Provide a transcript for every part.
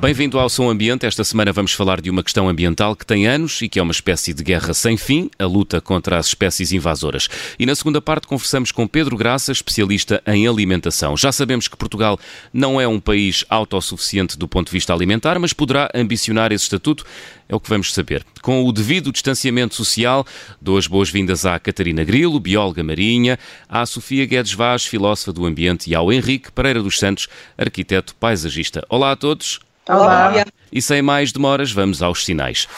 Bem-vindo ao Som Ambiente. Esta semana vamos falar de uma questão ambiental que tem anos e que é uma espécie de guerra sem fim, a luta contra as espécies invasoras. E na segunda parte conversamos com Pedro Graça, especialista em alimentação. Já sabemos que Portugal não é um país autossuficiente do ponto de vista alimentar, mas poderá ambicionar esse estatuto. É o que vamos saber. Com o devido distanciamento social, dou as boas-vindas à Catarina Grilo, bióloga marinha, à Sofia Guedes Vaz, filósofa do ambiente, e ao Henrique Pereira dos Santos, arquiteto paisagista. Olá a todos. Olá. E sem mais demoras, vamos aos sinais.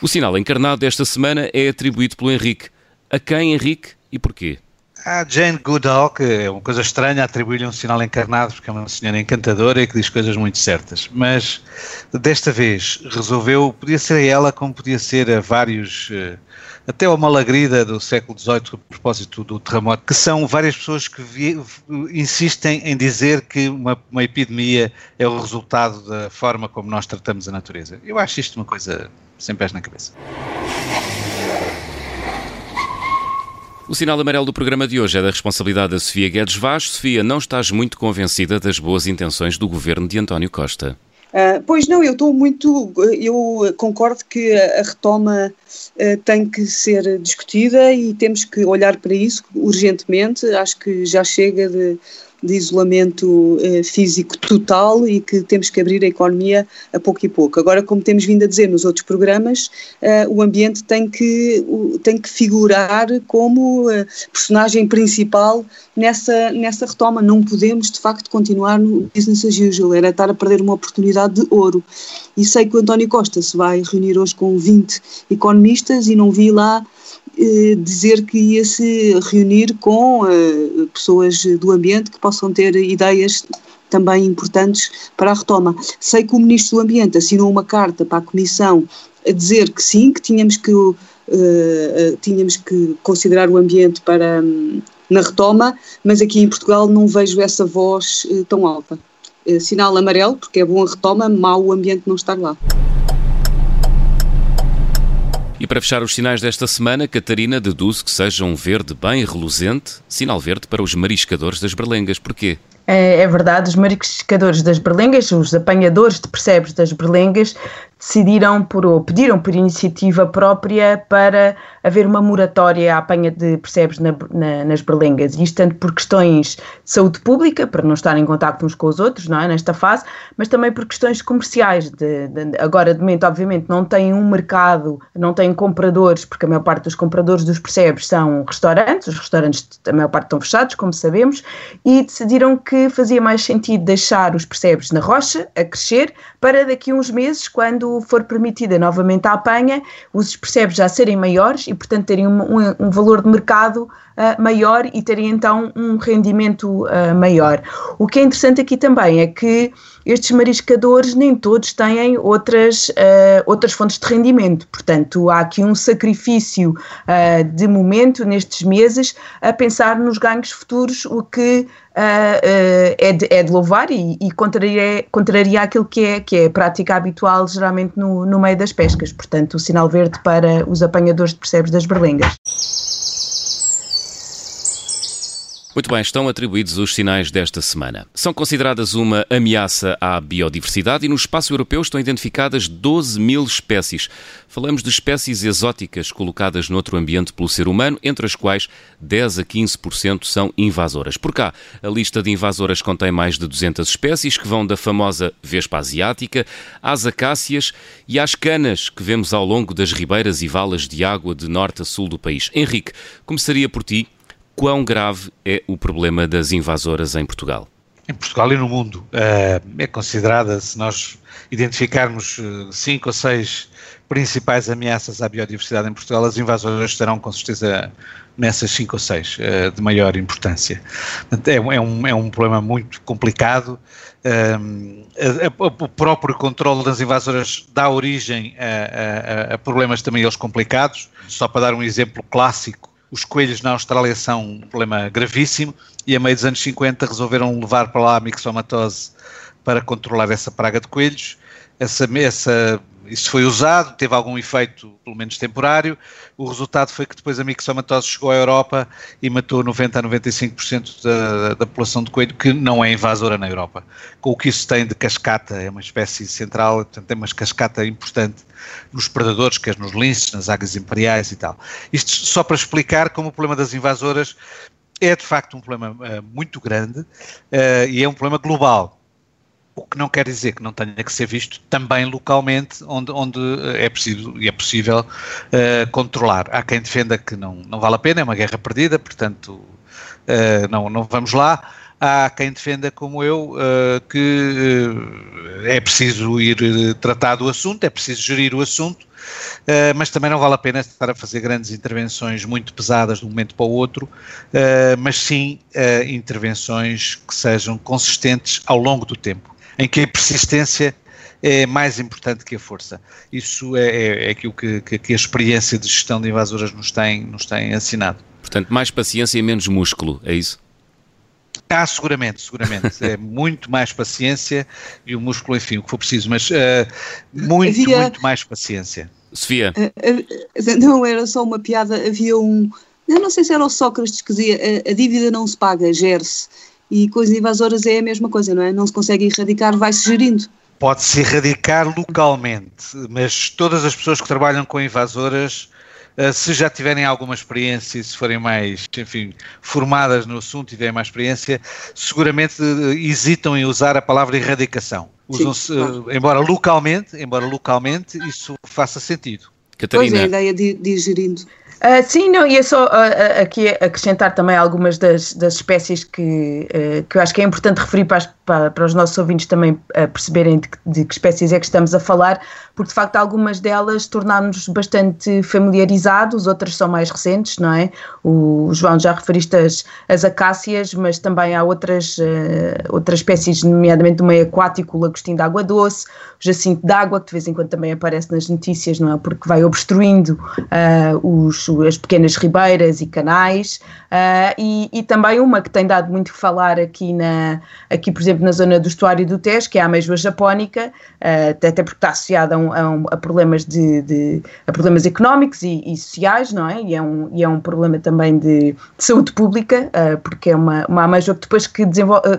O sinal encarnado desta semana é atribuído pelo Henrique. A quem, Henrique, e porquê? A Jane Goodall, que é uma coisa estranha atribuir-lhe um sinal encarnado, porque é uma senhora encantadora e que diz coisas muito certas. Mas desta vez resolveu, podia ser a ela como podia ser a vários uh, até ao Malagrida do século XVIII, a propósito do terremoto, que são várias pessoas que vi, insistem em dizer que uma, uma, epidemia é o resultado da forma como nós tratamos a natureza. Eu acho isto uma coisa sem pés na cabeça. O sinal amarelo do programa de hoje é da responsabilidade da Sofia Guedes Vaz. Sofia, não estás muito convencida das boas intenções do governo de António Costa? Uh, pois não, eu estou muito. Eu concordo que a, retoma uh, tem que ser discutida e temos que olhar para isso urgentemente. Acho que já chega de de isolamento eh, físico total e que temos que abrir a economia a pouco e pouco. Agora, como temos vindo a dizer nos outros programas, eh, o ambiente tem que, tem que figurar como eh, personagem principal nessa, nessa retoma. Não podemos, de facto, continuar no business as usual, era estar a perder uma oportunidade de ouro. E sei que o António Costa se vai reunir hoje com 20 economistas e não vi lá dizer que ia se reunir com eh, pessoas do ambiente que possam ter ideias também importantes para a retoma. Sei que o Ministro do Ambiente assinou uma carta para a Comissão a dizer que sim, que tínhamos que, uh, tínhamos que considerar o ambiente para, um, na retoma, mas aqui em Portugal não vejo essa voz tão alta. Sinal amarelo, porque é bom a retoma, mau o ambiente não estar lá. Para fechar os sinais desta semana, Catarina deduz que seja um verde bem reluzente, sinal verde para os mariscadores das berlengas. Porquê? É, é verdade, os mariscadores das berlengas, os apanhadores de percebes das berlengas, decidiram por, ou pediram por iniciativa própria para haver uma moratória à apanha de percebes na, na, nas berlengas. Isto tanto por questões de saúde pública, para não estar em contato uns com os outros, não é, nesta fase, mas também por questões comerciais. De, de, agora, de momento, obviamente, não tem um mercado, não tem compradores, porque a maior parte dos compradores dos percebes são restaurantes, os restaurantes, a maior parte estão fechados, como sabemos, e decidiram que fazia mais sentido deixar os percebes na rocha, a crescer, para daqui a uns meses, quando for permitida novamente a apanha, os percebes já serem maiores e, portanto, terem um, um, um valor de mercado uh, maior e terem então um rendimento uh, maior. O que é interessante aqui também é que estes mariscadores nem todos têm outras, uh, outras fontes de rendimento, portanto, há aqui um sacrifício de momento nestes meses a pensar nos ganhos futuros, o que é, de, é, de, louvar e, e contraria, contraria aquilo que é, que é a prática habitual geralmente no, no meio das pescas. Portanto, o sinal verde para os apanhadores de percebes das berlengas. Muito bem, estão atribuídos os sinais desta semana. São consideradas uma ameaça à biodiversidade e no espaço europeu estão identificadas 12 mil espécies. Falamos de espécies exóticas colocadas noutro ambiente pelo ser humano, entre as quais 10 a 15% são invasoras. Por cá, a lista de invasoras contém mais de 200 espécies que vão da famosa vespa asiática às acácias e às canas que vemos ao longo das ribeiras e valas de água de norte a sul do país. Henrique, começaria por ti quão grave é o problema das invasoras em Portugal? em Portugal e no mundo. Uh, é considerada, se nós identificarmos cinco ou seis principais ameaças à biodiversidade em Portugal, as invasoras estarão com certeza nessas cinco ou seis uh, de maior importância. É, é, um, é um problema muito complicado. A, a, o próprio controle das invasoras dá origem a, a, problemas também eles complicados. Só para dar um exemplo clássico, os coelhos na Austrália são um problema gravíssimo e a meio dos anos 50 resolveram levar para lá a mixomatose para controlar essa praga de coelhos. Essa, essa isso foi usado, teve algum efeito, pelo menos temporário. O resultado foi que depois a mixomatose chegou à Europa e matou 90 a 95% da, da população de coelho, que não é invasora na Europa. Com o que isso tem de cascata, é uma espécie central, portanto, tem uma cascata importante nos predadores, quer nos linces, nas águas imperiais e tal. Isto só para explicar como o problema das invasoras é de facto um problema uh, muito grande uh, e é um problema global o que não quer dizer que não tenha que ser visto também localmente, onde, onde eh, é preciso e é possível uh, controlar. Há quem defenda que não, não vale a pena, é uma guerra perdida, portanto não, não vamos lá. Há quem defenda, como eu, uh, que é preciso ir tratar do assunto, é preciso gerir o assunto, mas também não vale a pena estar a fazer grandes intervenções muito pesadas de um momento para o outro, mas sim intervenções que sejam consistentes ao longo do tempo em que a persistência é mais importante que a força. Isso é, é, é aquilo que, que, que, a experiência de gestão de invasoras nos tem, nos tem ensinado. Portanto, mais paciência e menos músculo, é isso? Ah, seguramente, seguramente. é muito mais paciência e o músculo, enfim, o que for preciso, mas uh, muito, havia... muito mais paciência. Sofia? Uh, uh, não era só uma piada, havia um. Eu não sei se era o Sócrates que dizia a, a dívida não se paga, gere-se. E com as invasoras é a mesma coisa, não é? Não se consegue erradicar, vai-se gerindo. Pode-se erradicar localmente, mas todas as pessoas que trabalham com invasoras, eh, se já tiverem alguma experiência e se forem mais, enfim, formadas no assunto e tiverem mais experiência, seguramente eh, hesitam em usar a palavra erradicação. Usam-se, claro. Eh, embora localmente, embora localmente, isso faça sentido. Catarina. Pois é, a ideia de, de ir gerindo. Uh, sim, não, e é só uh, aqui acrescentar também algumas das, das espécies que, uh, que eu acho que é importante referir para, as, para, para os nossos ouvintes também perceberem de, de, que espécies é que estamos a falar, porque de facto algumas delas tornámos-nos bastante familiarizados, outras são mais recentes, não é? O João já referiste as, as acácias, mas também há outras, outras espécies, nomeadamente do meio aquático, o lagostim de água doce, o jacinto d'água, que de vez em quando também aparece nas notícias, não é? Porque vai obstruindo os as pequenas ribeiras e canais, uh, e, e, também uma que tem dado muito que falar aqui, na, aqui, por exemplo, na zona do estuário do Tejo, que é a ameijoa japónica, uh, até porque está associada a, um, a, problemas, de, de, a problemas económicos e, e, sociais, não é? E é um, e é um problema também de, de saúde pública, uh, porque é uma, uma ameijoa que depois que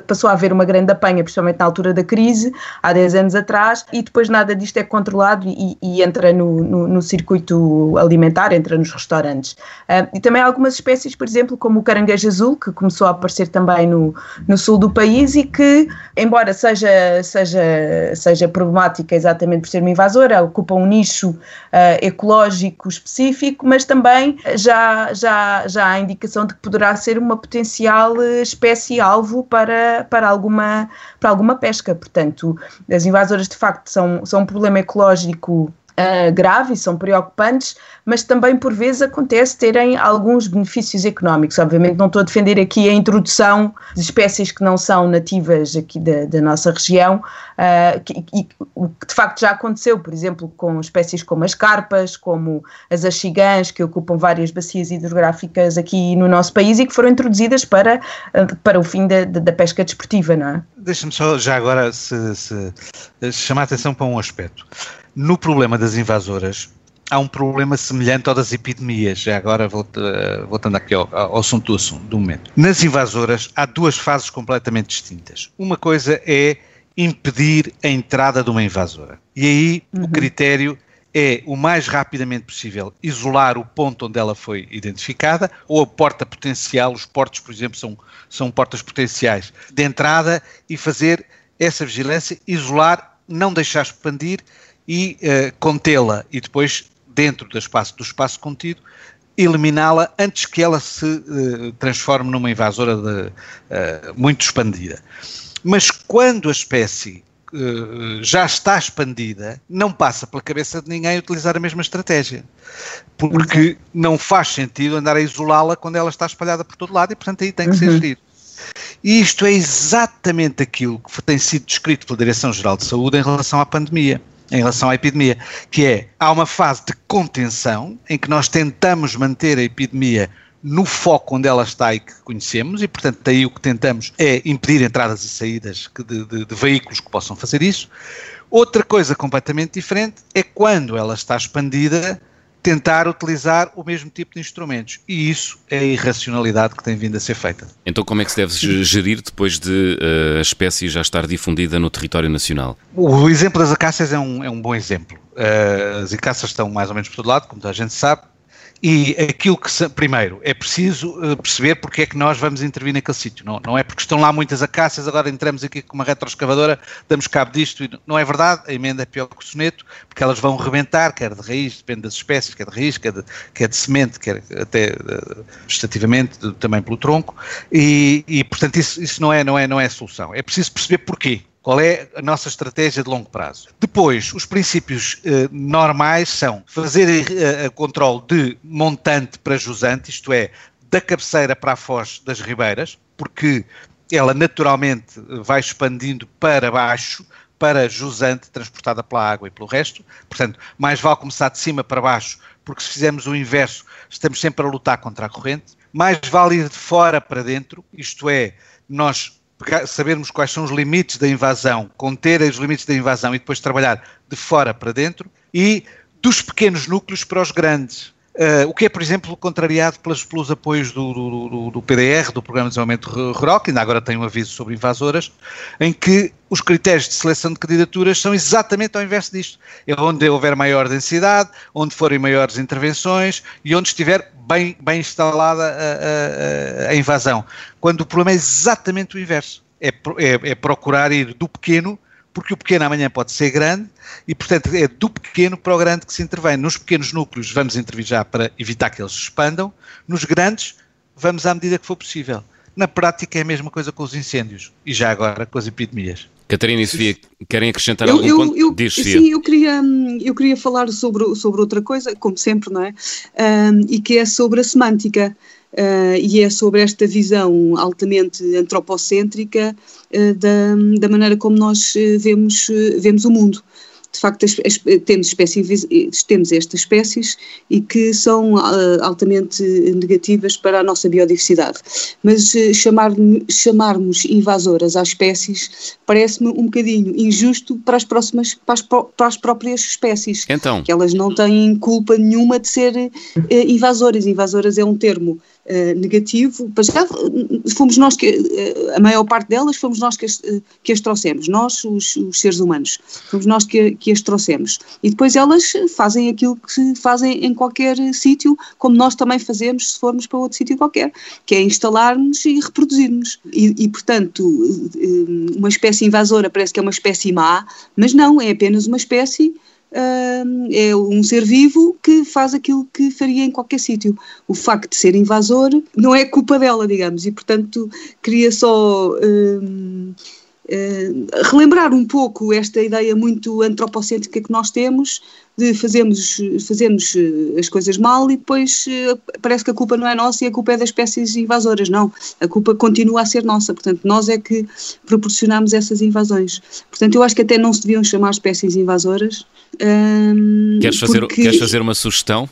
passou a haver uma grande apanha, principalmente na altura da crise, há 10 anos atrás, e depois nada disto é controlado e, e entra no, no, no circuito alimentar, entra nos restaurantes. Uh, e também algumas espécies, por exemplo, como o caranguejo azul, que começou a aparecer também no, no sul do país e que, embora seja, seja, seja problemática exatamente por ser uma invasora, ocupa um nicho uh, ecológico específico, mas também já, já, já há indicação de que poderá ser uma potencial espécie-alvo para, para, alguma, para alguma pesca. Portanto, as invasoras de facto são, são um problema ecológico uh, grave são preocupantes, mas também por vezes acontece terem alguns benefícios económicos. Obviamente não estou a defender aqui a introdução de espécies que não são nativas aqui da, da nossa região, uh, que, e, o que de facto já aconteceu, por exemplo, com espécies como as carpas, como as axigãs, que ocupam várias bacias hidrográficas aqui no nosso país e que foram introduzidas para, uh, para o fim da, da pesca desportiva, não é? Deixa-me só já agora se, se, chamar a atenção para um aspecto. No problema das invasoras, há um problema semelhante ao das epidemias, já agora voltando aqui ao, ao assunto do assunto, do momento. Nas invasoras há duas fases completamente distintas. Uma coisa é impedir a entrada de uma invasora. E aí uhum. o critério é o mais rapidamente possível isolar o ponto onde ela foi identificada, ou a porta potencial, os portos, por exemplo, são, são portas potenciais de entrada, e fazer essa vigilância, isolar, não deixar expandir e uh, contê-la e depois, dentro do espaço, do espaço contido, eliminá-la antes que ela se uh, transforme numa invasora de, uh, muito expandida. Mas quando a espécie uh, já está expandida, não passa pela cabeça de ninguém utilizar a mesma estratégia. Porque não faz sentido andar a isolá-la quando ela está espalhada por todo lado e, portanto, aí tem que uhum. ser gerido. E isto é exatamente aquilo que tem sido descrito pela Direção-Geral de Saúde em relação à pandemia em relação à epidemia, que é, há uma fase de contenção em que nós tentamos manter a epidemia no foco onde ela está e que conhecemos, e portanto daí o que tentamos é impedir entradas e saídas de, de, de veículos que possam fazer isso. Outra coisa completamente diferente é quando ela está expandida, tentar utilizar o mesmo tipo de instrumentos. E isso é a irracionalidade que tem vindo a ser feita. Então, como é que se deve gerir depois de uh, a espécie já estar difundida no território nacional? O exemplo das acácias é um, é um bom exemplo. Uh, as acácias estão mais ou menos por todo lado, como toda a gente sabe. E aquilo que, primeiro, é preciso uh, perceber porque é que nós vamos intervir naquele sítio. Não, não é porque estão lá muitas acácias, agora entramos aqui com uma retroescavadora, damos cabo disto. E não é verdade, a emenda é pior que o soneto, porque elas vão rebentar, quer de raiz, depende das espécies, quer de raiz, quer de, quer de semente, quer até vegetativamente, também pelo tronco. E, e portanto, isso, isso não, é, não, é, não é a solução. É preciso perceber porquê. Qual é a nossa estratégia de longo prazo? Depois, os princípios eh, normais são fazer eh, a controle de montante para jusante, isto é, da cabeceira para a foz das ribeiras, porque ela naturalmente vai expandindo para baixo, para jusante, transportada pela água e pelo resto. Portanto, mais vale começar de cima para baixo, porque se fizermos o inverso, estamos sempre a lutar contra a corrente. Mais vale ir de fora para dentro, isto é, nós sabermos quais são os limites da invasão, conter os limites da invasão e depois trabalhar de fora para dentro, e dos pequenos núcleos para os grandes. Uh, o que é, por exemplo, contrariado pelos, pelos apoios do, do, do, PDR, do Programa de Desenvolvimento Rural, que ainda agora tem um aviso sobre invasoras, em que os critérios de seleção de candidaturas são exatamente ao inverso disto. É onde houver maior densidade, onde forem maiores intervenções e onde estiver bem, bem instalada a, a, a invasão. Quando o problema é exatamente o inverso. É, é, é procurar ir do pequeno porque o pequeno amanhã pode ser grande e, portanto, é do pequeno para o grande que se intervém. Nos pequenos núcleos vamos intervir já para evitar que eles se expandam, nos grandes vamos à medida que for possível. Na prática é a mesma coisa com os incêndios e já agora com as epidemias. Catarina e Sofia, querem acrescentar eu, algum eu, ponto? Eu, Diz, Sim, eu queria, eu queria falar sobre, sobre outra coisa, como sempre, não é? Um, e que é sobre a semântica. Uh, e é sobre esta visão altamente antropocêntrica uh, da, da maneira como nós vemos, vemos o mundo de facto as, as, temos, espécies, temos estas espécies e que são uh, altamente negativas para a nossa biodiversidade. Mas uh, chamar, chamarmos invasoras às espécies parece-me um bocadinho injusto para as próximas, para as, para as, próprias espécies. Então. Que elas não têm culpa nenhuma de ser uh, invasoras. Invasoras é um termo Uh, negativo, já fomos nós que, uh, a maior parte delas fomos nós que as, uh, que as trouxemos, nós, os, os, seres humanos, fomos nós que, que as trouxemos. E depois elas fazem aquilo que fazem em qualquer sítio, como nós também fazemos se formos para outro sítio qualquer, que é instalar-nos e reproduzir-nos. E, e, portanto, uma espécie invasora parece que é uma espécie má, mas não, é apenas uma espécie é um ser vivo que faz aquilo que faria em qualquer sítio. O facto de ser invasor não é culpa dela, digamos, e portanto queria só uh, relembrar um pouco esta ideia muito antropocêntrica que nós temos de fazermos, fazermos eh, as coisas mal e depois eh, parece que a culpa não é nossa e a culpa é das espécies invasoras. Não, a culpa continua a ser nossa, portanto, nós é que proporcionamos essas invasões. Portanto, eu acho que até não se deviam chamar espécies invasoras. Hum, queres, fazer, porque... queres fazer uma sugestão?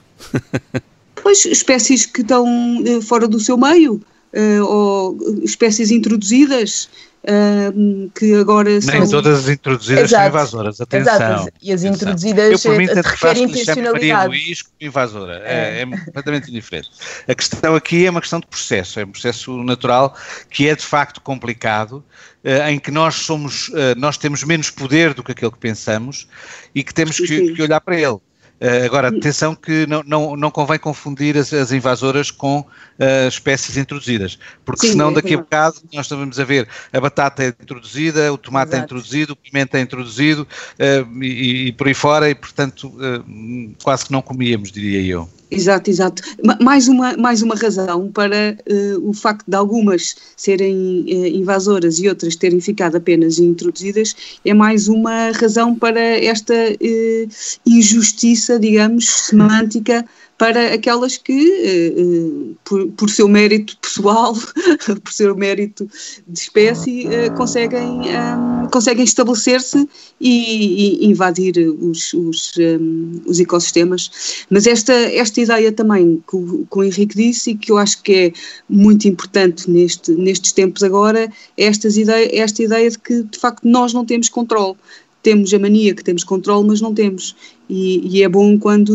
pois, espécies que estão eh, fora do seu meio. Uh, ou espécies introduzidas uh, que agora são... Nem todas as introduzidas Exato. são invasoras, atenção. Exato. E as introduzidas Eu, por mim, referem intencionalidade. Luís como invasora, é, é, é completamente diferente. A questão aqui é uma questão de processo, é um processo natural que é de facto complicado, uh, em que nós somos, uh, nós temos menos poder do que aquele que pensamos e que temos que, que olhar para ele. Uh, agora, atenção que não, não, não convém confundir as, as invasoras com uh, espécies introduzidas, porque Sim, senão é daqui a bocado nós estamos a ver a batata é introduzida, o tomate é Exato. é introduzido, o pimenta é introduzido uh, e, e, por aí fora, e portanto quase que não comíamos, diria eu. Exato, exato. Mais uma, mais uma razão para uh, o facto de algumas serem uh, invasoras e outras terem ficado apenas introduzidas, é mais uma razão para esta uh, injustiça, digamos, semântica para aquelas que, eh, eh, por, por seu mérito pessoal, por seu mérito de espécie, eh, conseguem, um, conseguem estabelecer-se e, e, invadir os, os, um, os, ecossistemas. Mas esta, esta ideia também que o, que o Henrique disse e que eu acho que é muito importante neste, nestes tempos agora, é estas ideia, esta ideia de que de facto nós não temos controle temos a mania que temos controle, mas não temos. E, e, é bom quando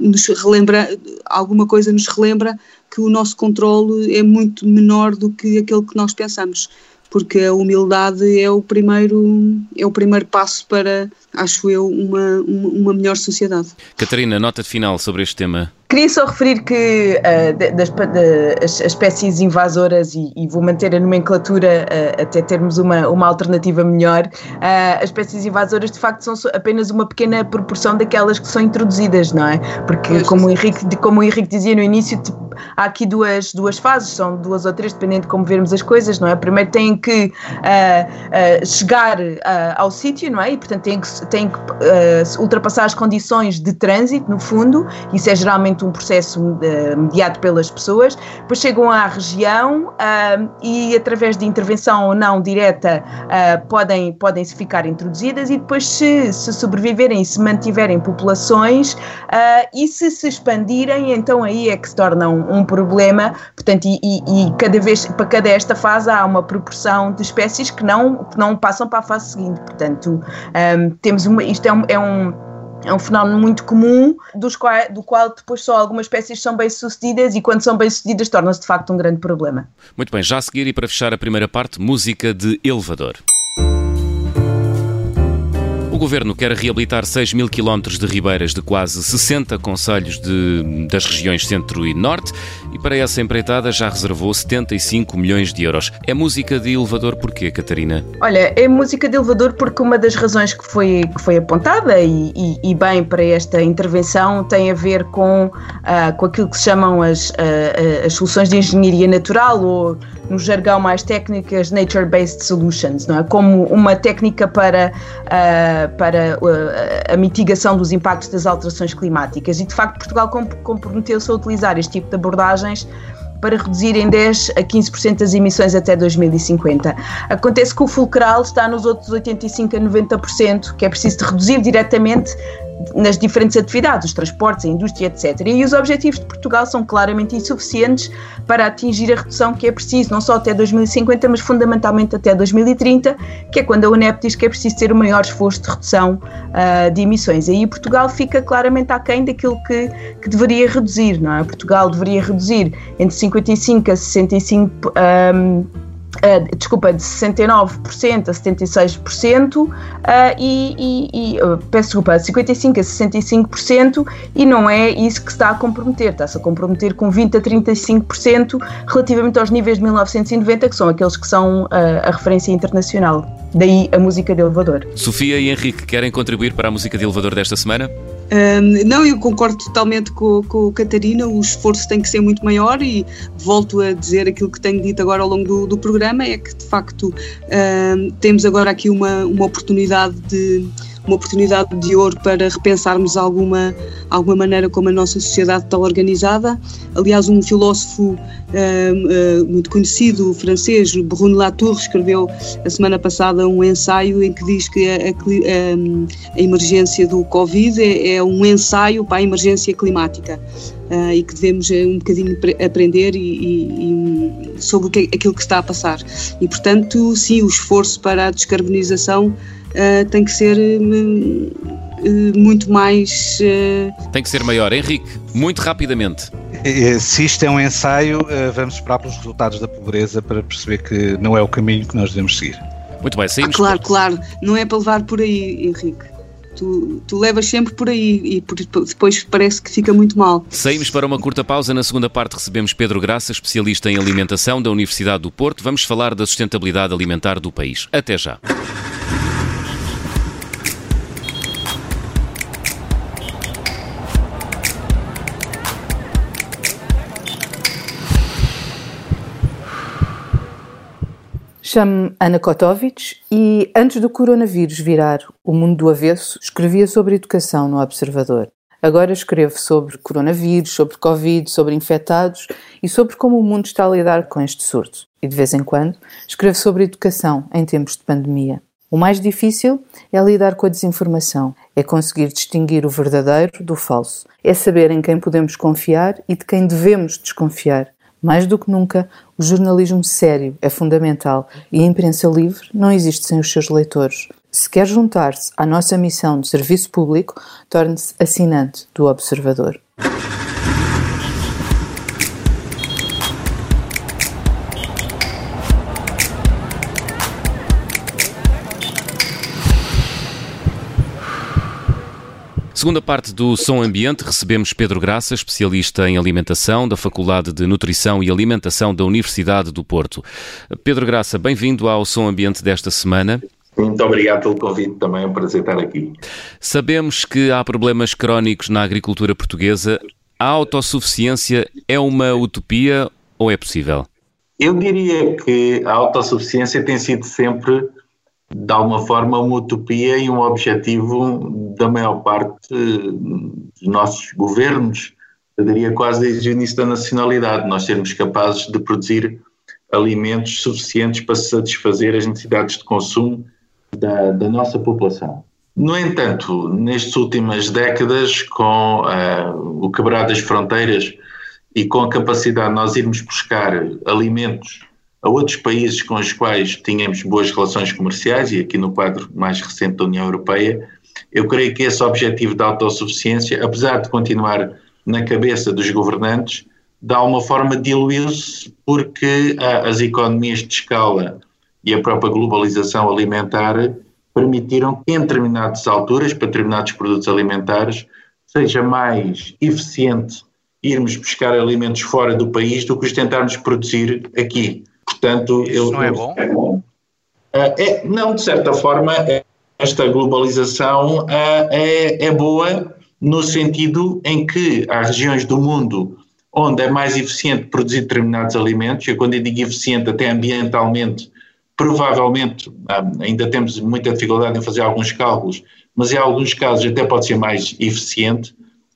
nos relembra, alguma coisa nos relembra que o nosso controle é muito menor do que aquele que nós pensamos, porque a humildade é o primeiro, é o primeiro passo para, acho eu, uma, uma melhor sociedade. Catarina, nota final sobre este tema. Queria só referir que uh, das, de, as, as, espécies invasoras, e, e, vou manter a nomenclatura uh, até termos uma, uma alternativa melhor, uh, as espécies invasoras de facto são apenas uma pequena proporção daquelas que são introduzidas, não é? Porque, como o Henrique, como o Henrique dizia no início, há aqui duas, duas fases, são duas ou três, dependendo de como vermos as coisas, não é? Primeiro têm que chegar ao sítio, não é? E portanto têm que, têm que ultrapassar as condições de trânsito, no fundo, isso é geralmente um processo uh, mediado pelas pessoas, depois chegam à região uh, e através de intervenção ou não direta uh, podem, podem se ficar introduzidas e depois se, se sobreviverem se mantiverem populações e se se expandirem, então aí é que se torna um, um problema, portanto, e, e, cada vez, para cada esta fase há uma proporção de espécies que não, que não passam para a fase seguinte, portanto, um, temos uma, isto é um, é um é um fenómeno muito comum, dos qual, do qual depois só algumas espécies são bem-sucedidas e quando são bem-sucedidas torna-se de facto um grande problema. Muito bem, já a seguir e para fechar a primeira parte, música de elevador. O Governo quer reabilitar 6 mil quilómetros de ribeiras de quase 60 conselhos de, das regiões Centro e Norte e para essa empreitada já reservou 75 milhões de euros. É música de elevador porquê, Catarina? Olha, é música de elevador porque uma das razões que foi, que foi apontada e, e, e bem para esta intervenção tem a ver com, uh, com aquilo que se chamam as, uh, as soluções de engenharia natural ou no jargão mais técnico, as Nature-Based Solutions, não é? Como uma técnica para, uh, para a mitigação dos impactos das alterações climáticas. E, de facto, Portugal comprometeu-se a utilizar este tipo de abordagens para reduzir em 10 a 15% as emissões até 2050. Acontece que o fulcral está nos outros 85 a 90%, que é preciso reduzir diretamente nas diferentes atividades, os transportes, a indústria, etc. E os objetivos de Portugal são claramente insuficientes para atingir a redução que é preciso, não só até 2050, mas fundamentalmente até 2030, que é quando a UNEP diz que é preciso ter o maior esforço de redução uh, de emissões. Aí Portugal fica claramente aquém daquilo que, que deveria reduzir, não é? Portugal deveria reduzir entre 55% a 65%. Um, Uh, desculpa, de 69% a 76% uh, e, e, e uh, peço desculpa, 55% a 65% e não é isso que se está a comprometer, está-se a comprometer com 20% a 35% relativamente aos níveis de 1990, que são aqueles que são a referência internacional. Daí a música de elevador. Sofia e Henrique querem contribuir para a música de elevador desta semana? Um, não, eu concordo totalmente com, com Catarina, o esforço tem que ser muito maior e volto a dizer aquilo que tenho dito agora ao longo do, do programa, é que de facto um, temos agora aqui uma, uma oportunidade de uma oportunidade de ouro para repensarmos alguma, alguma maneira como a nossa sociedade está organizada. Aliás, um filósofo uh, uh, muito conhecido, francês, Bruno Latour, escreveu a semana passada um ensaio em que diz que a, a, a emergência do Covid é, é, um ensaio para a emergência climática. Uh, e que devemos um bocadinho aprender e, e, e sobre que, aquilo que está a passar. E, portanto, sim, o esforço para a descarbonização uh, tem que ser uh, muito mais. Tem que ser maior. Henrique, muito rapidamente. Se isto é um ensaio, vamos esperar pelos resultados da pobreza para perceber que não é o caminho que nós devemos seguir. Muito bem, saímos. Ah, claro, por... claro, não é para levar por aí, Henrique. Tu, tu, levas sempre por aí e por, depois parece que fica muito mal. Saímos para uma curta pausa. Na segunda parte recebemos Pedro Graça, especialista em alimentação da Universidade do Porto. Vamos falar da sustentabilidade alimentar do país. Até já. Chamo-me Ana Kotovic e antes do coronavírus virar o mundo do avesso, escrevia sobre educação no Observador. Agora escrevo sobre coronavírus, sobre Covid, sobre infectados e sobre como o mundo está a lidar com este surto. E de vez em quando escrevo sobre educação em tempos de pandemia. O mais difícil é lidar com a desinformação, é conseguir distinguir o verdadeiro do falso, é saber em quem podemos confiar e de quem devemos desconfiar. Mais do que nunca, o jornalismo sério é fundamental e a imprensa livre não existe sem os seus leitores. Se quer juntar-se à nossa missão de serviço público, torne-se assinante do Observador. Segunda parte do Som Ambiente, recebemos Pedro Graça, especialista em alimentação da Faculdade de Nutrição e Alimentação da Universidade do Porto. Pedro Graça, bem-vindo ao Som Ambiente desta semana. Muito obrigado pelo convite, também é um prazer estar aqui. Sabemos que há problemas crónicos na agricultura portuguesa. A autossuficiência é uma utopia ou é possível? Eu diria que a autossuficiência tem sido sempre de alguma forma, uma utopia e um objetivo da maior parte dos nossos governos, eu diria quase desde o início da nacionalidade, nós sermos capazes de produzir alimentos suficientes para satisfazer as necessidades de consumo da, da nossa população. No entanto, nestas últimas décadas, com uh, o quebrar das fronteiras e com a capacidade de nós irmos buscar alimentos a outros países com os quais tínhamos boas relações comerciais, e aqui no quadro mais recente da União Europeia, eu creio que esse objetivo da autossuficiência, apesar de continuar na cabeça dos governantes, de alguma forma diluiu-se porque as economias de escala e a própria globalização alimentar permitiram que em determinadas alturas, para determinados produtos alimentares, seja mais eficiente irmos buscar alimentos fora do país do que os tentarmos produzir aqui. Portanto, Isso eu, não é bom? É, é, não, de certa forma, é, esta globalização é, é boa no sentido em que há regiões do mundo onde é mais eficiente produzir determinados alimentos, e quando eu digo eficiente até ambientalmente, provavelmente ainda temos muita dificuldade em fazer alguns cálculos, mas em alguns casos até pode ser mais eficiente.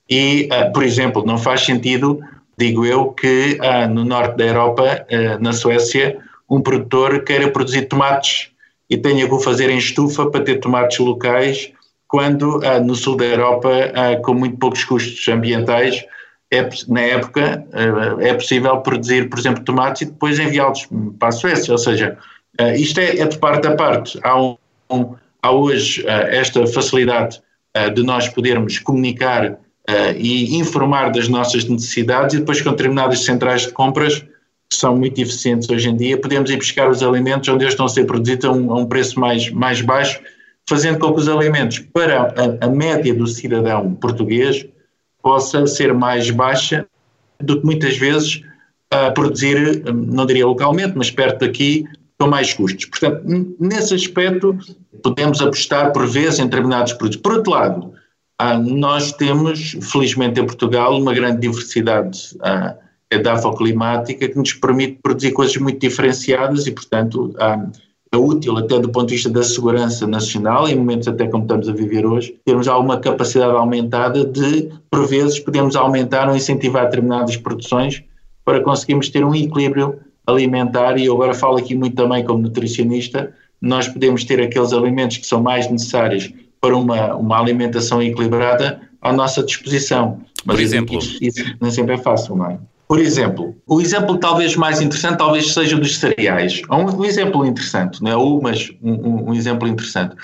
E, por exemplo, não faz sentido digo eu, que ah, no norte da Europa, ah, na Suécia, um produtor queira produzir tomates e tenha que o fazer em estufa para ter tomates locais, quando ah, no sul da Europa, com muito poucos custos ambientais, é, na época é possível produzir, por exemplo, tomates e depois enviá-los para a Suécia. Ou seja, isto é, é, de parte a parte. Há, um, há hoje esta facilidade de nós podermos comunicar uh, e informar das nossas necessidades e depois com determinadas centrais de compras que são muito eficientes hoje em dia, podemos ir buscar os alimentos onde eles estão a ser produzidos a um, a um preço mais, mais baixo, fazendo com que os alimentos para a, a média do cidadão português possa ser mais baixa do que muitas vezes a produzir, não diria localmente, mas perto daqui, com mais custos. Portanto, nesse aspecto, podemos apostar por vezes em determinados produtos. Por outro lado, ah, nós temos, felizmente em Portugal, uma grande diversidade ah, edafoclimática que nos permite produzir coisas muito diferenciadas e, portanto, ah, é útil até do ponto de vista da segurança nacional, em momentos até como estamos a viver hoje, termos alguma capacidade aumentada de, por vezes, podemos aumentar ou incentivar determinadas produções para conseguirmos ter um equilíbrio alimentar. E eu agora falo aqui muito também como nutricionista, nós podemos ter aqueles alimentos que são mais necessários para uma, uma alimentação equilibrada à nossa disposição. Mas Por exemplo? Isso, isso nem sempre é fácil, não é? Por exemplo, o exemplo talvez mais interessante talvez seja dos cereais. Um, um exemplo interessante, não é um, mas um, um, exemplo interessante.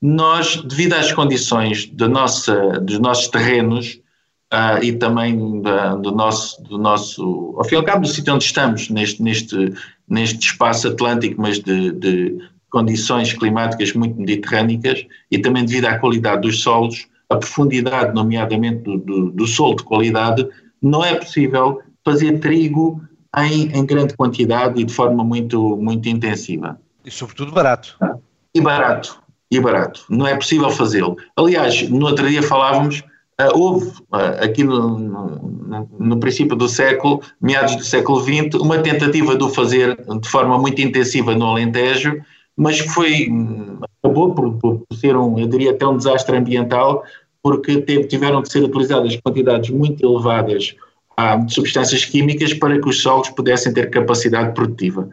Nós, devido às condições da nossa, dos nossos terrenos uh, e também da, do, nosso, do nosso, ao fim e ao cabo do sítio onde estamos, neste, neste, neste espaço atlântico, mas de, de condições climáticas muito mediterrânicas e também devido à qualidade dos solos, a profundidade, nomeadamente do, do, do solo de qualidade, não é possível fazer trigo em, em, grande quantidade e de forma muito, muito intensiva. E sobretudo barato. E barato, e barato. Não é possível fazê-lo. Aliás, no outro dia falávamos Uh, houve uh, aqui no, no, no, princípio do século, meados do século XX, uma tentativa de o fazer de forma muito intensiva no Alentejo, mas que foi, acabou por, por, ser um, eu diria até um desastre ambiental, porque teve, tiveram de ser utilizadas quantidades muito elevadas ah, de substâncias químicas para que os solos pudessem ter capacidade produtiva.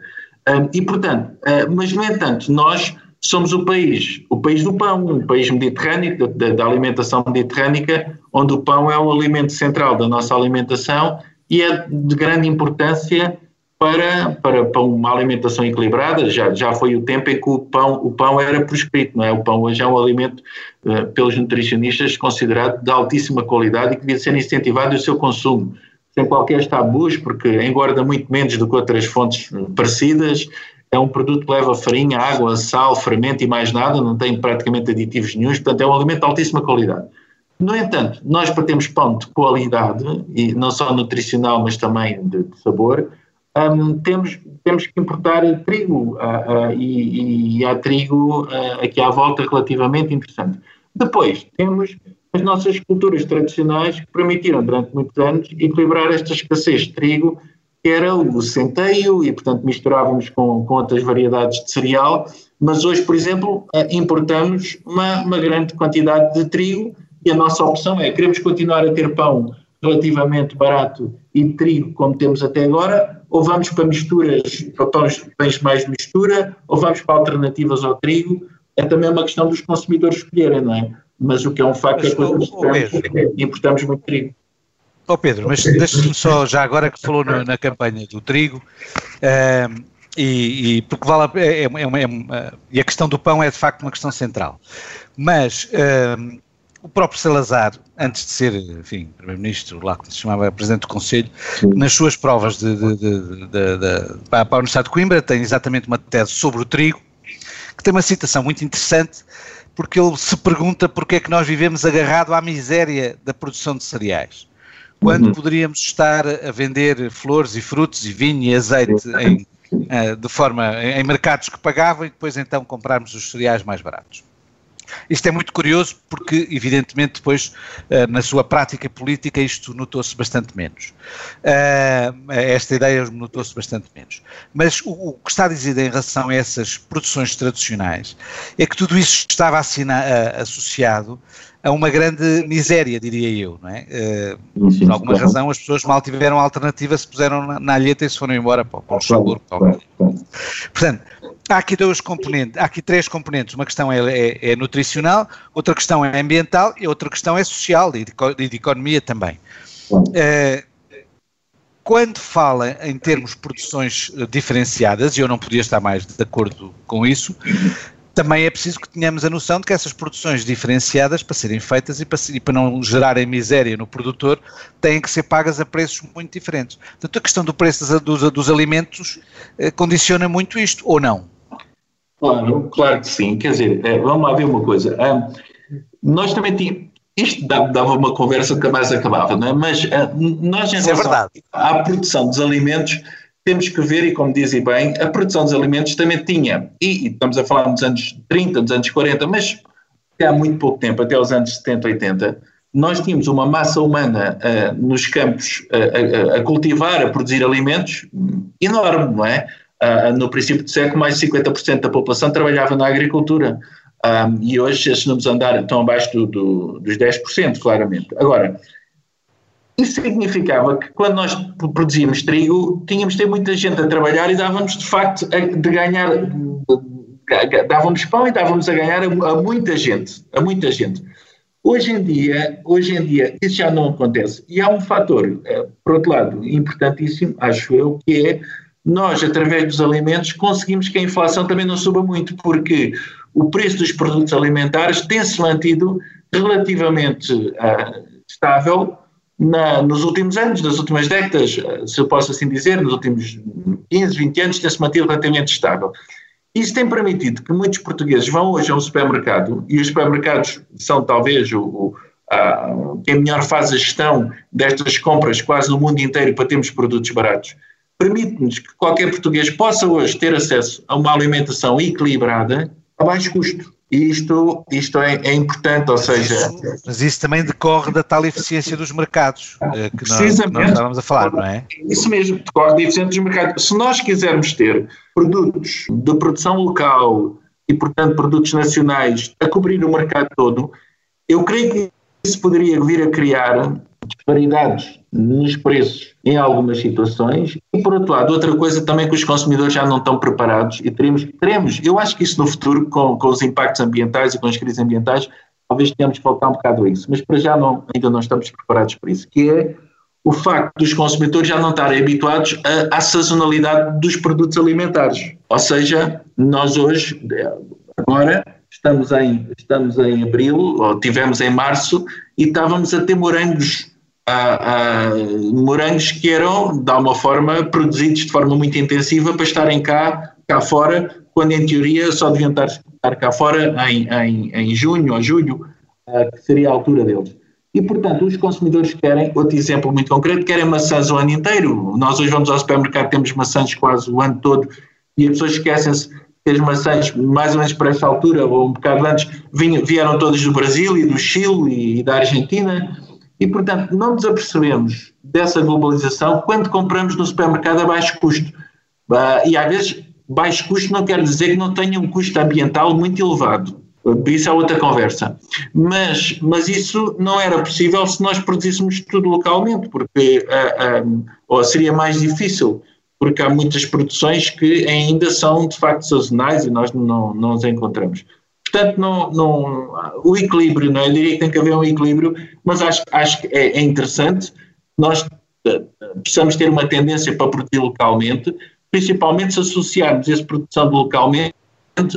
Ah, e, portanto, ah, mas no entanto, nós somos o país, o país do pão, um país mediterrâneo, da, da alimentação mediterrânica, onde o pão é o alimento central da nossa alimentação e é de grande importância para, para, para uma alimentação equilibrada, já, já foi o tempo em que o pão, o pão era proscrito, não é? O pão hoje é um alimento, uh, pelos nutricionistas, considerado de altíssima qualidade e que devia ser incentivado o seu consumo, sem qualquer tabus, porque engorda muito menos do que outras fontes parecidas, é um produto que leva farinha, água, sal, fermento e mais nada, não tem praticamente aditivos nenhums, portanto é um alimento de altíssima qualidade. No entanto, nós para pão de qualidade, e não só nutricional, mas também de, de sabor, um, temos, temos que importar trigo uh, uh, e, e, há trigo uh, aqui à volta relativamente interessante. Depois temos as nossas culturas tradicionais que permitiram durante muitos anos equilibrar esta escassez de trigo, que era o centeio e portanto misturávamos com, com outras variedades de cereal, mas hoje, por exemplo, importamos uma, uma grande quantidade de trigo e a nossa opção é, queremos continuar a ter pão relativamente barato e trigo como temos até agora, ou vamos para misturas, para pães, pães mais de mistura, ou vamos para alternativas ao trigo, é também uma questão dos consumidores escolherem, não é? Mas o que é um facto é que importamos, importamos muito trigo. Ó oh Pedro, mas deixa-me só, já agora que falou na, na campanha do trigo, uh, e, e, porque vale a, é, é, é, é, e a questão do pão é de facto uma questão central. Mas uh, o próprio Salazar, antes de ser, enfim, Primeiro-Ministro, lá como se chamava, Presidente do Conselho, Sim. nas suas provas de, de, de, para, para a Universidade de Coimbra, tem exatamente uma tese sobre o trigo, que tem uma citação muito interessante, porque ele se pergunta porque é que nós vivemos agarrado à miséria da produção de cereais. Quando uhum. poderíamos estar a vender flores e frutos e vinho e azeite em, eh, de forma em mercados que pagavam e depois então comprarmos os cereais mais baratos. Isto é muito curioso porque, evidentemente, depois, eh, na sua prática política, isto notou-se bastante menos. Eh, esta ideia notou-se bastante menos. Mas o, que está a dizer em relação a essas produções tradicionais é que tudo isso estava associado a uma grande miséria, diria eu, não é? Uh, por alguma razão as pessoas mal tiveram alternativa, se puseram na, na alheta e se foram embora para, para o Luxemburgo. Portanto, há aqui dois componentes, há aqui três componentes. Uma questão é, é, é, nutricional, outra questão é ambiental e outra questão é social e de, de economia também. Uh, quando fala em termos de produções eh, diferenciadas, e eu não podia estar mais de acordo com isso, também é preciso que tenhamos a noção de que essas produções diferenciadas, para serem feitas e para, e para, não gerarem miséria no produtor, têm que ser pagas a preços muito diferentes. Portanto, a questão do preço dos, dos alimentos eh, condiciona muito isto, ou não? Claro, claro que sim. Quer dizer, é, vamos lá ver uma coisa. Um, nós também tínhamos. Isto dava uma conversa que mais acabava, não é? Mas uh, nós, em Isso é relação é à produção dos alimentos, temos que ver, e como dizem bem, a produção dos alimentos também tinha, e, e estamos a falar dos anos 30, dos anos 40, mas há muito pouco tempo, até os anos 70, 80, nós tínhamos uma massa humana uh, nos campos uh, a, a, cultivar, a produzir alimentos enorme, não é? Uh, no princípio do século, mais de 50% da população trabalhava na agricultura. Um, e hoje esses números andaram, estão abaixo do, do, dos 10%, claramente. Agora, isso significava que quando nós produzíamos trigo, tínhamos de ter muita gente a trabalhar e dávamos de facto de ganhar, dávamos pão e dávamos a ganhar a, a muita gente, a muita gente. Hoje em dia, hoje em dia, isso já não acontece. E há um fator, eh, por outro lado, importantíssimo, acho eu, que é nós, através dos alimentos, conseguimos que a inflação também não suba muito, porque o preço dos produtos alimentares tem-se mantido relativamente uh, estável na, nos últimos anos, nas últimas décadas, uh, se eu posso assim dizer, nos últimos 15, 20 anos, tem-se mantido relativamente estável. Isso tem permitido que muitos portugueses vão hoje a um supermercado, e os supermercados são talvez o, o a, quem melhor faz a gestão destas compras quase no mundo inteiro para termos produtos baratos permite-nos que qualquer português possa hoje ter acesso a uma alimentação equilibrada a baixo custo. E isto, isto é, é, importante, ou seja. Mas isso também decorre da tal eficiência dos mercados eh, que nós, que nós estávamos a falar, não é? Isso mesmo, decorre da eficiência dos mercados. Se nós quisermos ter produtos de produção local e, portanto, produtos nacionais a cobrir o mercado todo, eu creio que isso poderia vir a criar disparidades nos preços em algumas situações e por outro lado outra coisa também que os consumidores já não estão preparados e teremos, teremos eu acho que isso no futuro com, com os impactos ambientais e com as crises ambientais talvez tenhamos que voltar um bocado a isso, mas para já não, ainda não estamos preparados para isso, que é o facto dos consumidores já não estarem habituados à, à sazonalidade dos produtos alimentares. Ou seja, nós hoje, agora, estamos em, estamos em abril, ou tivemos em março, e estávamos a ter morangos a, morangos que eram, de alguma forma, produzidos de forma muito intensiva para estarem cá, cá fora, quando em teoria só deviam estar, estar cá fora em, em, em junho ou julho, uh, que seria a altura deles. E, portanto, os consumidores querem, outro exemplo muito concreto, querem maçãs o ano inteiro. Nós hoje vamos ao supermercado, temos maçãs quase o ano todo e as pessoas esquecem-se que as maçãs, mais ou menos para essa altura, ou um bocado antes, vieram todas do Brasil e do Chile e da Argentina e, portanto, não nos apercebemos dessa globalização quando compramos no supermercado a baixo custo. Uh, e às vezes, baixo custo não quer dizer que não tenha um custo ambiental muito elevado. Isso é outra conversa. Mas, mas isso não era possível se nós produzíssemos tudo localmente, porque uh, uh, ou seria mais difícil, porque há muitas produções que ainda são de facto sazonais e nós não, não as encontramos. Portanto, não, não, o equilíbrio, não é? Eu diria que tem que haver um equilíbrio, mas acho, acho que é, é interessante nós eh, precisamos ter uma tendência para produzir localmente, principalmente se associarmos essa produção localmente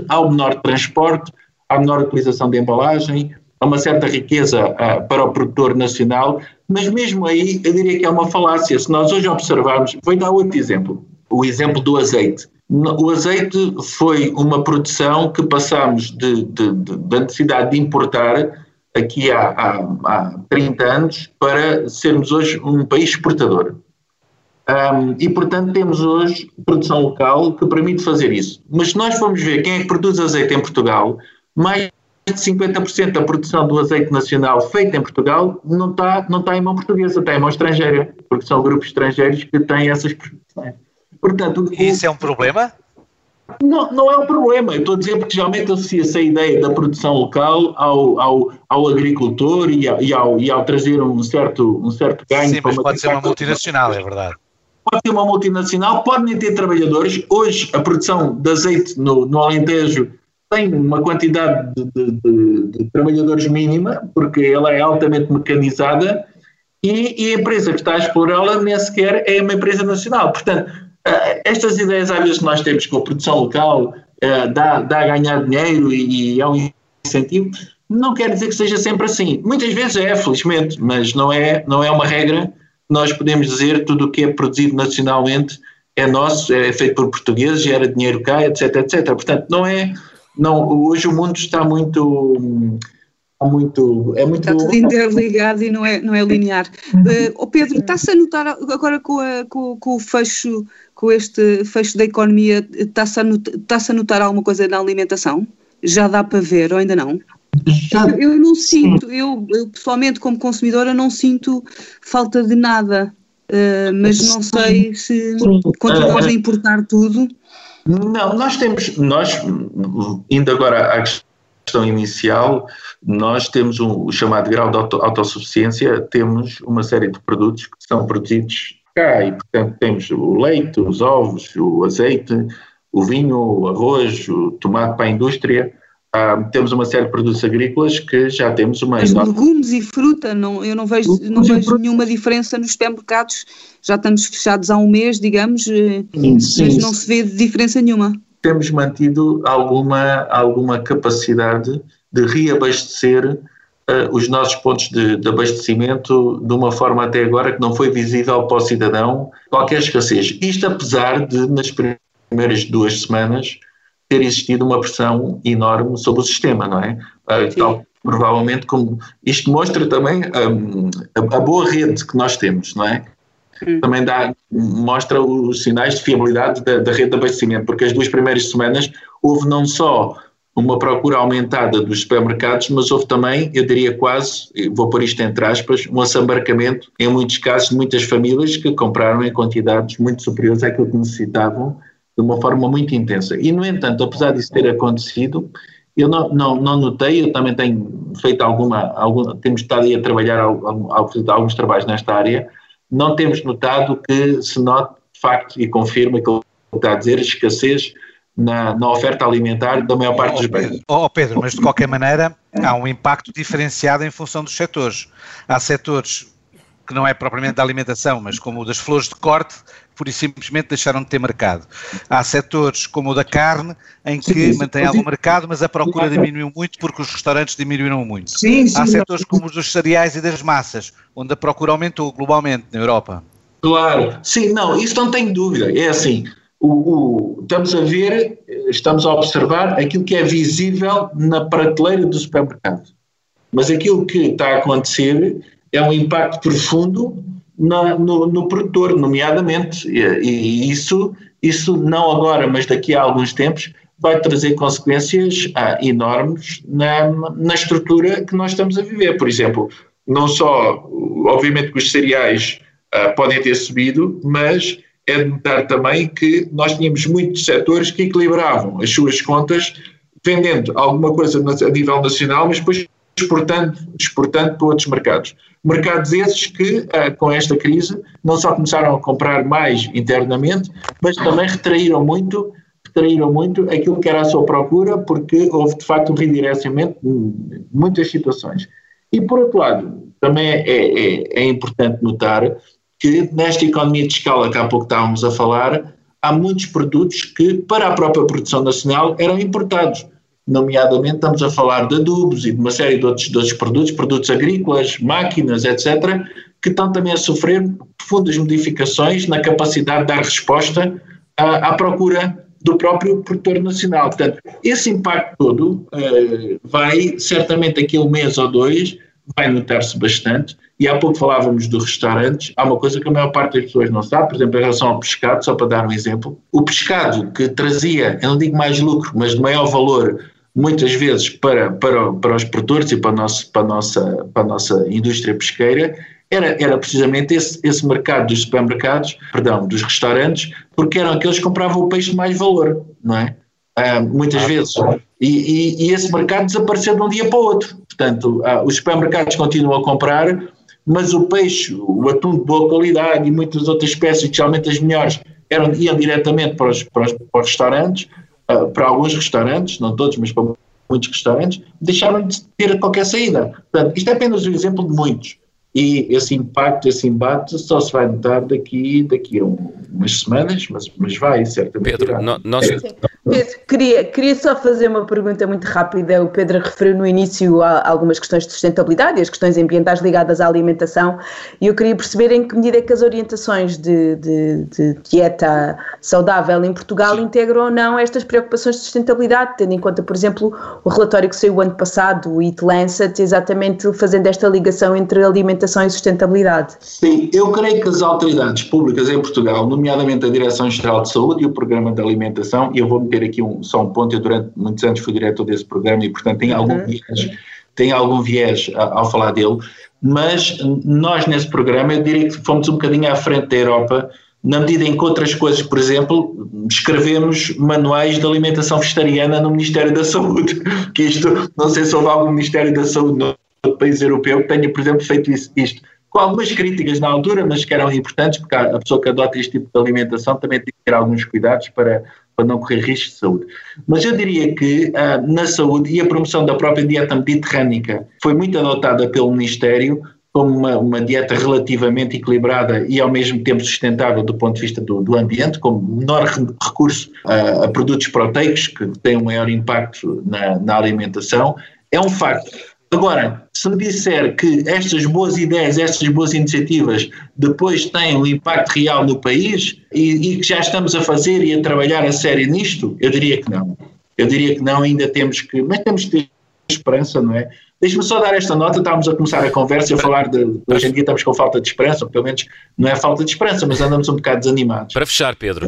ao menor transporte, à menor utilização de embalagem, a uma certa riqueza uh, para o produtor nacional, mas mesmo aí eu diria que é uma falácia. Se nós hoje observarmos, vou dar outro exemplo, o exemplo do azeite. O azeite foi uma produção que passámos de, de, de, da necessidade de importar aqui há, há, há 30 anos para sermos hoje um país exportador. Um, e, portanto, temos hoje produção local que permite fazer isso. Mas se nós formos ver quem é que produz azeite em Portugal, mais de 50% da produção do azeite nacional feita em Portugal não está, não está em mão portuguesa, está em mão estrangeira, porque são grupos estrangeiros que têm essas produções. Portanto, Isso é um problema? Não, não é um problema. Eu estou a dizer porque geralmente associa-se a ideia da produção local ao, ao, ao agricultor e ao, e, ao, e ao trazer um certo, um certo ganho. Sim, mas pode ser uma multinacional, é verdade. Pode ser uma multinacional, pode nem ter trabalhadores. Hoje, a produção de azeite no, no Alentejo tem uma quantidade de, de, de, de trabalhadores mínima, porque ela é altamente mecanizada e, e, a empresa que está a explorá-la nem sequer é uma empresa nacional. Portanto, estas ideias às vezes que nós temos com a produção local uh, dá, dá a ganhar dinheiro e, e, é um incentivo, não quer dizer que seja sempre assim. Muitas vezes é, felizmente, mas não é, não é uma regra. Nós podemos dizer tudo o que é produzido nacionalmente é nosso, é feito por portugueses, gera dinheiro cá, etc, etc. Portanto, não é. Não, hoje o mundo está muito muito. É muito está tudo interligado e não é, não é linear. Uh, oh Pedro, está-se a notar agora com, a, com, com, o fecho, com este fecho da economia, está-se a, notar, está a notar alguma coisa na alimentação? Já dá para ver ou ainda não? Já, eu não sinto, eu, eu, pessoalmente como consumidora não sinto falta de nada, uh, mas não sei se continuamos a importar tudo. Não, nós temos, nós, indo agora à questão questão inicial, nós temos um, o chamado grau de auto, autossuficiência, temos uma série de produtos que são produzidos cá e, portanto, temos o leite, os ovos, o azeite, o vinho, o arroz, o tomate para a indústria. Ah, temos uma série de produtos agrícolas que já temos uma. Mas legumes e fruta, não, eu não vejo, não vejo nenhuma diferença nos supermercados. Já estamos fechados há um mês, digamos, eh, sim, sim. mas não se vê diferença nenhuma temos mantido alguma, alguma capacidade de reabastecer uh, os nossos pontos de, de, abastecimento de uma forma até agora que não foi visível para o cidadão qualquer escassez. Isto apesar de, nas primeiras duas semanas, ter existido uma pressão enorme sobre o sistema, não é? Uh, tal, provavelmente, como isto mostra também um, a, a boa rede que nós temos, não é? Hum. também dá, mostra os sinais de fiabilidade da, da, rede de abastecimento, porque as duas primeiras semanas houve não só uma procura aumentada dos supermercados, mas houve também, eu diria quase, vou pôr isto entre aspas, um assambarcamento, em muitos casos, de muitas famílias que compraram em quantidades muito superiores àquilo que necessitavam, de uma forma muito intensa. E, no entanto, apesar disso ter acontecido, eu não, não, não notei, eu também tenho feito alguma, algum, temos estado aí a trabalhar alguns trabalhos nesta área, não temos notado que se note, de facto, e confirma que ele está a dizer, escassez na, na, oferta alimentar da maior parte oh, dos bens. Oh Pedro, mas de qualquer maneira há um impacto diferenciado em função dos setores. Há setores que não é propriamente da alimentação, mas como o das flores de corte, por e simplesmente deixaram de ter mercado. Há setores como o da carne, em que sim, mantém algum mercado, mas a procura diminuiu muito porque os restaurantes diminuíram muito. Sim, sim, Há setores como os dos cereais e das massas, onde a procura aumentou globalmente na Europa. Claro, sim, não, isso não tenho dúvida. É assim, o, o, estamos a ver, estamos a observar aquilo que é visível na prateleira do supermercado. Mas aquilo que está a acontecer é um impacto profundo na, no, no, produtor, nomeadamente, e, e, isso, isso não agora, mas daqui a alguns tempos, vai trazer consequências ah, enormes na, na estrutura que nós estamos a viver. Por exemplo, não só, obviamente, que os cereais ah, podem ter subido, mas é de notar também que nós tínhamos muitos setores que equilibravam as suas contas vendendo alguma coisa a nível nacional, mas depois exportando, exportando para outros mercados. Mercados esses que, ah, com esta crise, não só começaram a comprar mais internamente, mas também retraíram muito, retraíram muito aquilo que era a sua procura, porque houve de facto um redirecionamento de muitas situações. E por outro lado, também é, é, é importante notar que nesta economia de escala que há pouco estávamos a falar, há muitos produtos que, para a própria produção nacional, eram importados nomeadamente estamos a falar de adubos e de uma série de outros, de outros produtos, produtos agrícolas, máquinas, etc., que estão também a sofrer profundas modificações na capacidade de dar resposta à, à procura do próprio produtor nacional. Portanto, esse impacto todo uh, vai, certamente daqui a um mês ou dois, vai notar-se bastante. E há pouco falávamos dos restaurantes. Há uma coisa que a maior parte das pessoas não sabe, por exemplo, em relação ao pescado, só para dar um exemplo. O pescado que trazia, eu não digo mais lucro, mas de maior valor muitas vezes para, para, para os produtores e para a nossa, para a nossa, para a nossa indústria pesqueira, era, era precisamente esse, esse mercado dos supermercados, perdão, dos restaurantes, porque eram aqueles que compravam o peixe de mais valor, não é? Ah, muitas vezes. E, e, e, esse mercado desapareceu de um dia para o outro. Portanto, ah, os supermercados continuam a comprar, mas o peixe, o atum de boa qualidade e muitas outras espécies, especialmente as melhores, eram, iam diretamente para os, para os, para os restaurantes para alguns restaurantes, não todos, mas para muitos restaurantes, deixaram de ter qualquer saída. Portanto, isto é apenas um exemplo de muitos. E esse impacto, esse embate só se vai notar daqui, daqui a umas semanas, mas, mas vai, certamente. Pedro, nós, Pedro, queria, queria só fazer uma pergunta muito rápida. O Pedro referiu no início algumas questões de sustentabilidade e as questões ambientais ligadas à alimentação, e eu queria perceber em que medida é que as orientações de, de, de dieta saudável em Portugal integram ou não estas preocupações de sustentabilidade, tendo em conta, por exemplo, o relatório que saiu ano passado, o Eat Lancet, exatamente fazendo esta ligação entre alimentação e sustentabilidade. Sim, eu creio que as autoridades públicas em Portugal, nomeadamente a Direção-Geral de Saúde e o Programa de Alimentação, e eu vou ter aqui um, só um ponto, eu durante muitos anos fui diretor desse programa e portanto tem algum uhum. viés, tem algum viés ao falar dele, mas nós nesse programa eu diria que fomos um bocadinho à frente da Europa, na medida em que outras coisas, por exemplo, escrevemos manuais de alimentação vegetariana no Ministério da Saúde, que isto, não sei se houve algum Ministério da Saúde no país europeu que tenha, por exemplo, feito isso, isto com algumas críticas na altura, mas que eram importantes, porque a pessoa que adota este tipo de alimentação também tem que ter alguns cuidados para, para não correr riscos de saúde. Mas eu diria que ah, na saúde e a promoção da própria dieta mediterrânica foi muito adotada pelo Ministério como uma, uma, dieta relativamente equilibrada e ao mesmo tempo sustentável do ponto de vista do, do ambiente, com menor recurso a, a, produtos proteicos que têm um maior impacto na, na alimentação. É um facto. Agora, se me disser que estas boas ideias, estas boas iniciativas depois têm um impacto real no país e, que já estamos a fazer e a trabalhar a sério nisto, eu diria que não. Eu diria que não, ainda temos que, mas temos que ter esperança, não é? Deixe-me só dar esta nota, estávamos a começar a conversa e a falar de, hoje em dia estamos com falta de esperança, ou pelo menos não é falta de esperança, mas andamos um bocado desanimados. Para fechar, Pedro.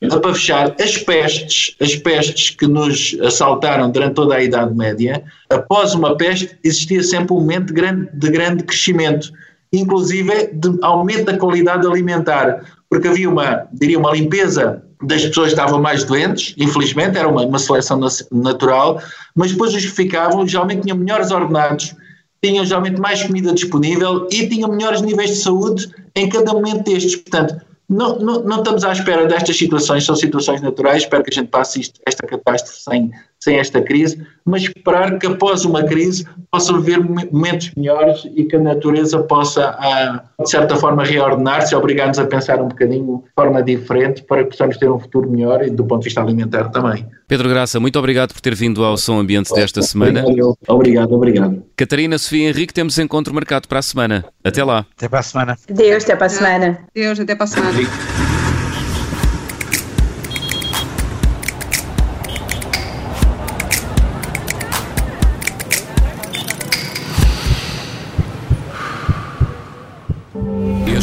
Para fechar, as pestes, as pestes que nos assaltaram durante toda a Idade Média, após uma peste existia sempre um momento de grande, de grande crescimento, inclusive de aumento da qualidade alimentar, porque havia uma, diria, uma limpeza das pessoas estavam mais doentes, infelizmente, era uma, uma seleção natural, mas depois os que ficavam geralmente tinham melhores ordenados, tinham geralmente mais comida disponível e tinham melhores níveis de saúde em cada momento destes. Portanto, não, não, não estamos à espera destas situações, são situações naturais, espero que a gente passe isto, esta catástrofe sem, sem esta crise, mas esperar que após uma crise possa haver momentos melhores e que a natureza possa, ah, de certa forma, reordenar-se e obrigar-nos a pensar um bocadinho de forma diferente para que possamos ter um futuro melhor e do ponto de vista alimentar também. Pedro Graça, muito obrigado por ter vindo ao Som Ambiente desta semana. Obrigado, obrigado. Catarina, Sofia e Henrique, temos encontro marcado para a semana. Até lá. Até para a semana. Deus, até para a semana. Deus, até para a semana.